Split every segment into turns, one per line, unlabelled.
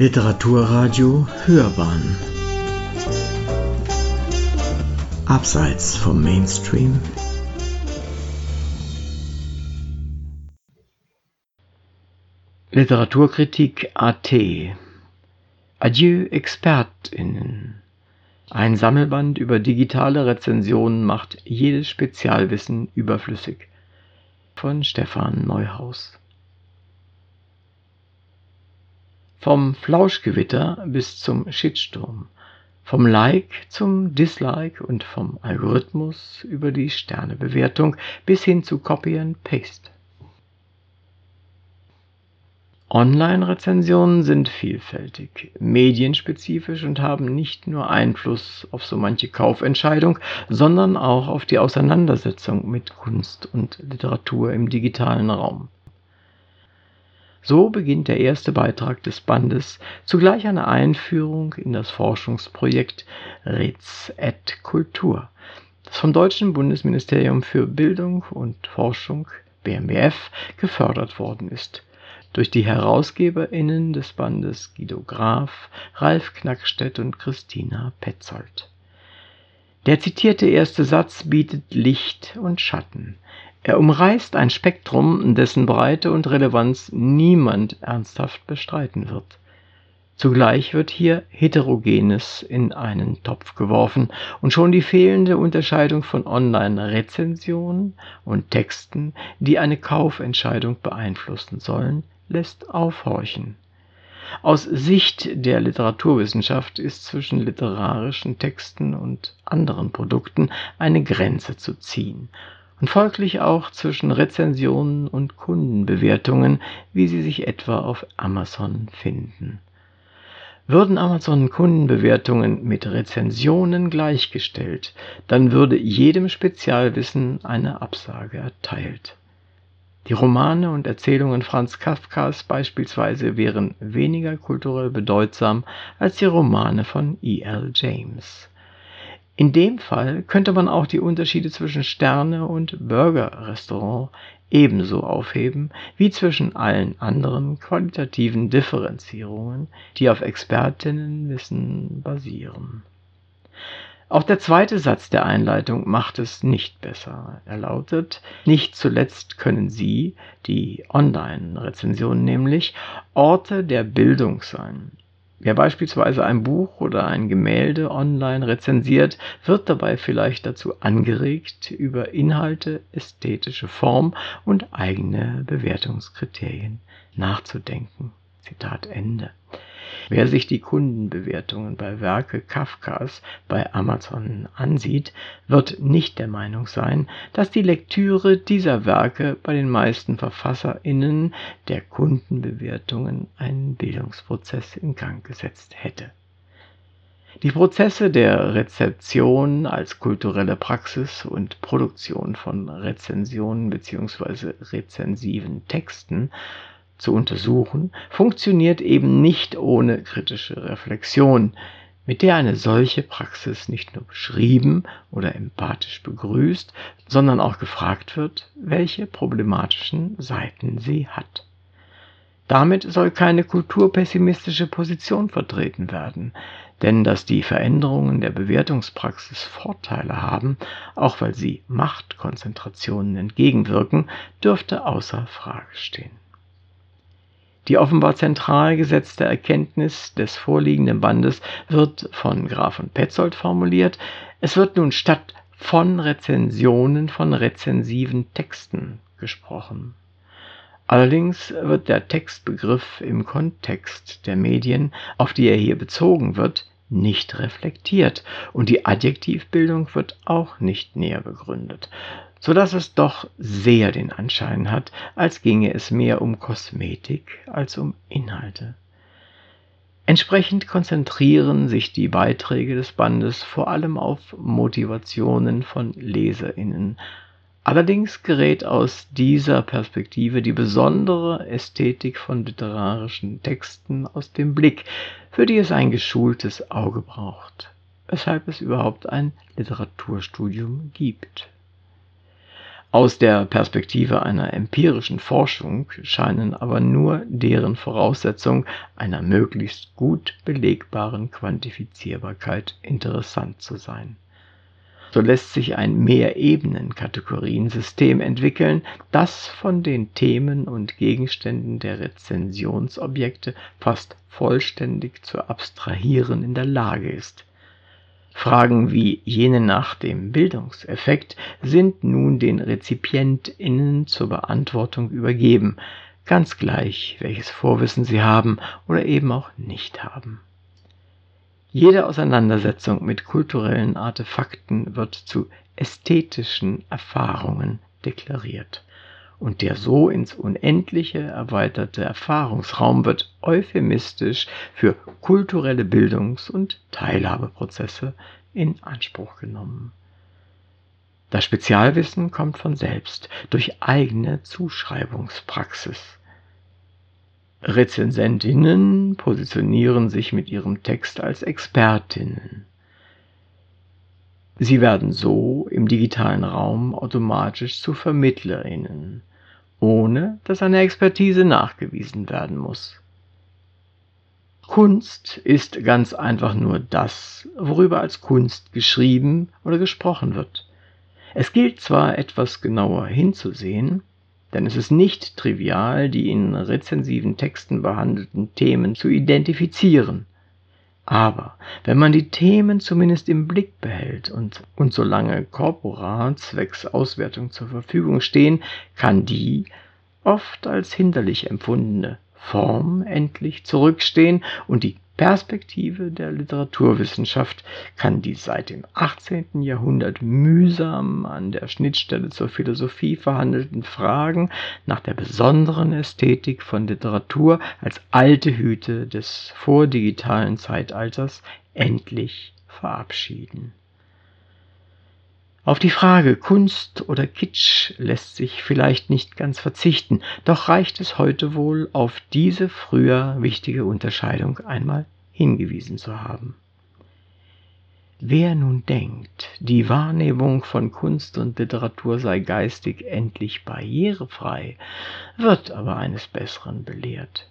Literaturradio Hörbahn. Abseits vom Mainstream. Literaturkritik AT Adieu ExpertInnen. Ein Sammelband über digitale Rezensionen macht jedes Spezialwissen überflüssig. Von Stefan Neuhaus Vom Flauschgewitter bis zum Shitsturm, vom Like zum Dislike und vom Algorithmus über die Sternebewertung bis hin zu Copy and Paste. Online-Rezensionen sind vielfältig, medienspezifisch und haben nicht nur Einfluss auf so manche Kaufentscheidung, sondern auch auf die Auseinandersetzung mit Kunst und Literatur im digitalen Raum. So beginnt der erste Beitrag des Bandes, zugleich eine Einführung in das Forschungsprojekt Ritz et Kultur, das vom deutschen Bundesministerium für Bildung und Forschung BMBF gefördert worden ist. Durch die HerausgeberInnen des Bandes Guido Graf, Ralf Knackstedt und Christina Petzold. Der zitierte erste Satz bietet Licht und Schatten. Er umreißt ein Spektrum, dessen Breite und Relevanz niemand ernsthaft bestreiten wird. Zugleich wird hier Heterogenes in einen Topf geworfen und schon die fehlende Unterscheidung von Online-Rezensionen und Texten, die eine Kaufentscheidung beeinflussen sollen, lässt aufhorchen. Aus Sicht der Literaturwissenschaft ist zwischen literarischen Texten und anderen Produkten eine Grenze zu ziehen und folglich auch zwischen Rezensionen und Kundenbewertungen, wie sie sich etwa auf Amazon finden. Würden Amazon Kundenbewertungen mit Rezensionen gleichgestellt, dann würde jedem Spezialwissen eine Absage erteilt. Die Romane und Erzählungen Franz Kafkas beispielsweise wären weniger kulturell bedeutsam als die Romane von E. L. James. In dem Fall könnte man auch die Unterschiede zwischen Sterne- und Burger-Restaurant ebenso aufheben wie zwischen allen anderen qualitativen Differenzierungen, die auf Expertinnenwissen basieren. Auch der zweite Satz der Einleitung macht es nicht besser. Er lautet, nicht zuletzt können Sie, die Online-Rezensionen nämlich, Orte der Bildung sein. Wer beispielsweise ein Buch oder ein Gemälde online rezensiert, wird dabei vielleicht dazu angeregt, über Inhalte, ästhetische Form und eigene Bewertungskriterien nachzudenken. Zitat Ende. Wer sich die Kundenbewertungen bei Werke Kafkas bei Amazon ansieht, wird nicht der Meinung sein, dass die Lektüre dieser Werke bei den meisten VerfasserInnen der Kundenbewertungen einen Bildungsprozess in Gang gesetzt hätte. Die Prozesse der Rezeption als kulturelle Praxis und Produktion von Rezensionen bzw. rezensiven Texten zu untersuchen, funktioniert eben nicht ohne kritische Reflexion, mit der eine solche Praxis nicht nur beschrieben oder empathisch begrüßt, sondern auch gefragt wird, welche problematischen Seiten sie hat. Damit soll keine kulturpessimistische Position vertreten werden, denn dass die Veränderungen der Bewertungspraxis Vorteile haben, auch weil sie Machtkonzentrationen entgegenwirken, dürfte außer Frage stehen. Die offenbar zentral gesetzte Erkenntnis des vorliegenden Bandes wird von Graf und Petzold formuliert. Es wird nun statt von Rezensionen von rezensiven Texten gesprochen. Allerdings wird der Textbegriff im Kontext der Medien, auf die er hier bezogen wird, nicht reflektiert und die Adjektivbildung wird auch nicht näher begründet, so dass es doch sehr den Anschein hat, als ginge es mehr um Kosmetik als um Inhalte. Entsprechend konzentrieren sich die Beiträge des Bandes vor allem auf Motivationen von Leserinnen. Allerdings gerät aus dieser Perspektive die besondere Ästhetik von literarischen Texten aus dem Blick, für die es ein geschultes Auge braucht, weshalb es überhaupt ein Literaturstudium gibt. Aus der Perspektive einer empirischen Forschung scheinen aber nur deren Voraussetzungen einer möglichst gut belegbaren Quantifizierbarkeit interessant zu sein. So lässt sich ein Mehrebenen-Kategoriensystem entwickeln, das von den Themen und Gegenständen der Rezensionsobjekte fast vollständig zu abstrahieren in der Lage ist Fragen wie jene nach dem Bildungseffekt sind nun den RezipientInnen zur Beantwortung übergeben, ganz gleich, welches Vorwissen sie haben oder eben auch nicht haben. Jede Auseinandersetzung mit kulturellen Artefakten wird zu ästhetischen Erfahrungen deklariert und der so ins Unendliche erweiterte Erfahrungsraum wird euphemistisch für kulturelle Bildungs- und Teilhabeprozesse in Anspruch genommen. Das Spezialwissen kommt von selbst durch eigene Zuschreibungspraxis. Rezensentinnen positionieren sich mit ihrem Text als Expertinnen. Sie werden so im digitalen Raum automatisch zu Vermittlerinnen ohne dass eine Expertise nachgewiesen werden muss. Kunst ist ganz einfach nur das, worüber als Kunst geschrieben oder gesprochen wird. Es gilt zwar etwas genauer hinzusehen, denn es ist nicht trivial, die in rezensiven Texten behandelten Themen zu identifizieren. Aber wenn man die Themen zumindest im Blick behält und, und solange Corpora zwecks Auswertung zur Verfügung stehen, kann die oft als hinderlich empfundene Form endlich zurückstehen und die Perspektive der Literaturwissenschaft kann die seit dem 18. Jahrhundert mühsam an der Schnittstelle zur Philosophie verhandelten Fragen nach der besonderen Ästhetik von Literatur als alte Hüte des vordigitalen Zeitalters endlich verabschieden. Auf die Frage Kunst oder Kitsch lässt sich vielleicht nicht ganz verzichten, doch reicht es heute wohl, auf diese früher wichtige Unterscheidung einmal hingewiesen zu haben. Wer nun denkt, die Wahrnehmung von Kunst und Literatur sei geistig endlich barrierefrei, wird aber eines Besseren belehrt.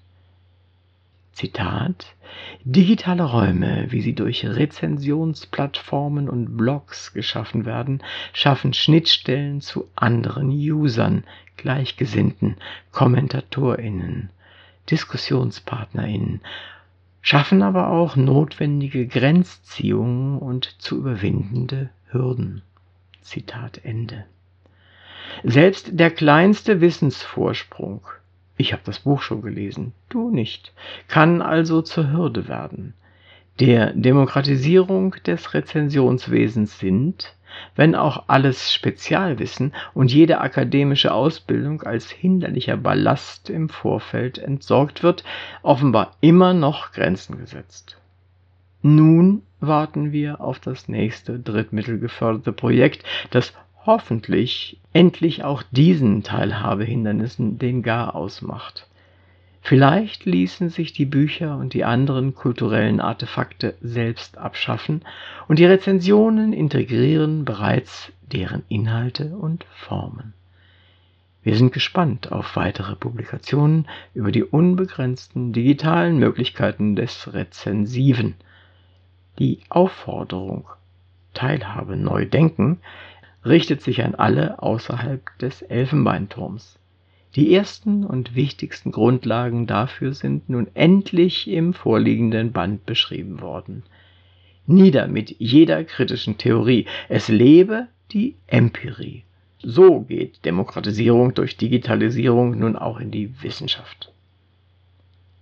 Zitat, digitale Räume, wie sie durch Rezensionsplattformen und Blogs geschaffen werden, schaffen Schnittstellen zu anderen Usern, Gleichgesinnten, KommentatorInnen, DiskussionspartnerInnen, schaffen aber auch notwendige Grenzziehungen und zu überwindende Hürden. Zitat Ende. Selbst der kleinste Wissensvorsprung ich habe das Buch schon gelesen, du nicht, kann also zur Hürde werden. Der Demokratisierung des Rezensionswesens sind, wenn auch alles Spezialwissen und jede akademische Ausbildung als hinderlicher Ballast im Vorfeld entsorgt wird, offenbar immer noch Grenzen gesetzt. Nun warten wir auf das nächste drittmittelgeförderte Projekt, das hoffentlich endlich auch diesen Teilhabehindernissen den Gar ausmacht. Vielleicht ließen sich die Bücher und die anderen kulturellen Artefakte selbst abschaffen und die Rezensionen integrieren bereits deren Inhalte und Formen. Wir sind gespannt auf weitere Publikationen über die unbegrenzten digitalen Möglichkeiten des Rezensiven. Die Aufforderung Teilhabe neu denken richtet sich an alle außerhalb des Elfenbeinturms. Die ersten und wichtigsten Grundlagen dafür sind nun endlich im vorliegenden Band beschrieben worden. Nieder mit jeder kritischen Theorie. Es lebe die Empirie. So geht Demokratisierung durch Digitalisierung nun auch in die Wissenschaft.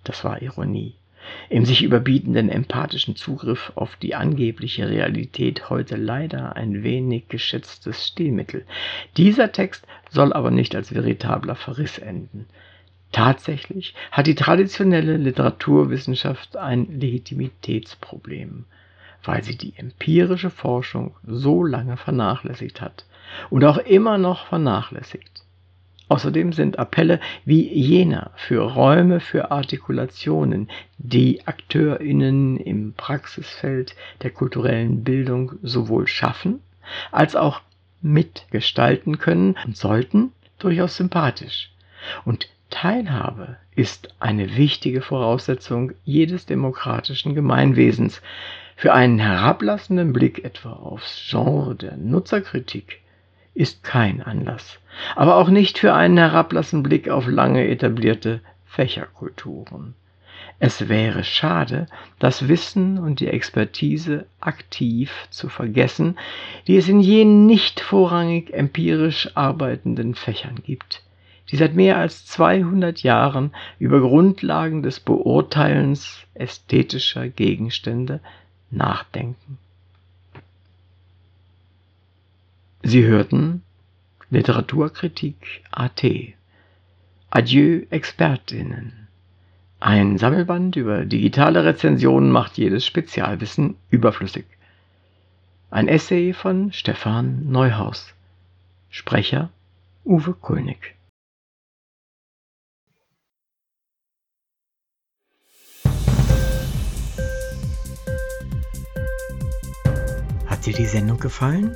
Das war Ironie im sich überbietenden empathischen Zugriff auf die angebliche Realität heute leider ein wenig geschätztes Stilmittel. Dieser Text soll aber nicht als veritabler Verriss enden. Tatsächlich hat die traditionelle Literaturwissenschaft ein Legitimitätsproblem, weil sie die empirische Forschung so lange vernachlässigt hat und auch immer noch vernachlässigt. Außerdem sind Appelle wie jener für Räume für Artikulationen, die AkteurInnen im Praxisfeld der kulturellen Bildung sowohl schaffen als auch mitgestalten können und sollten, durchaus sympathisch. Und Teilhabe ist eine wichtige Voraussetzung jedes demokratischen Gemeinwesens. Für einen herablassenden Blick etwa aufs Genre der Nutzerkritik ist kein Anlass, aber auch nicht für einen herablassenden Blick auf lange etablierte Fächerkulturen. Es wäre schade, das Wissen und die Expertise aktiv zu vergessen, die es in jenen nicht vorrangig empirisch arbeitenden Fächern gibt die seit mehr als 200 Jahren über Grundlagen des Beurteilens ästhetischer Gegenstände nachdenken. Sie hörten Literaturkritik AT. Adieu Expertinnen. Ein Sammelband über digitale Rezensionen macht jedes Spezialwissen überflüssig. Ein Essay von Stefan Neuhaus. Sprecher Uwe Kulnig.
dir die Sendung gefallen?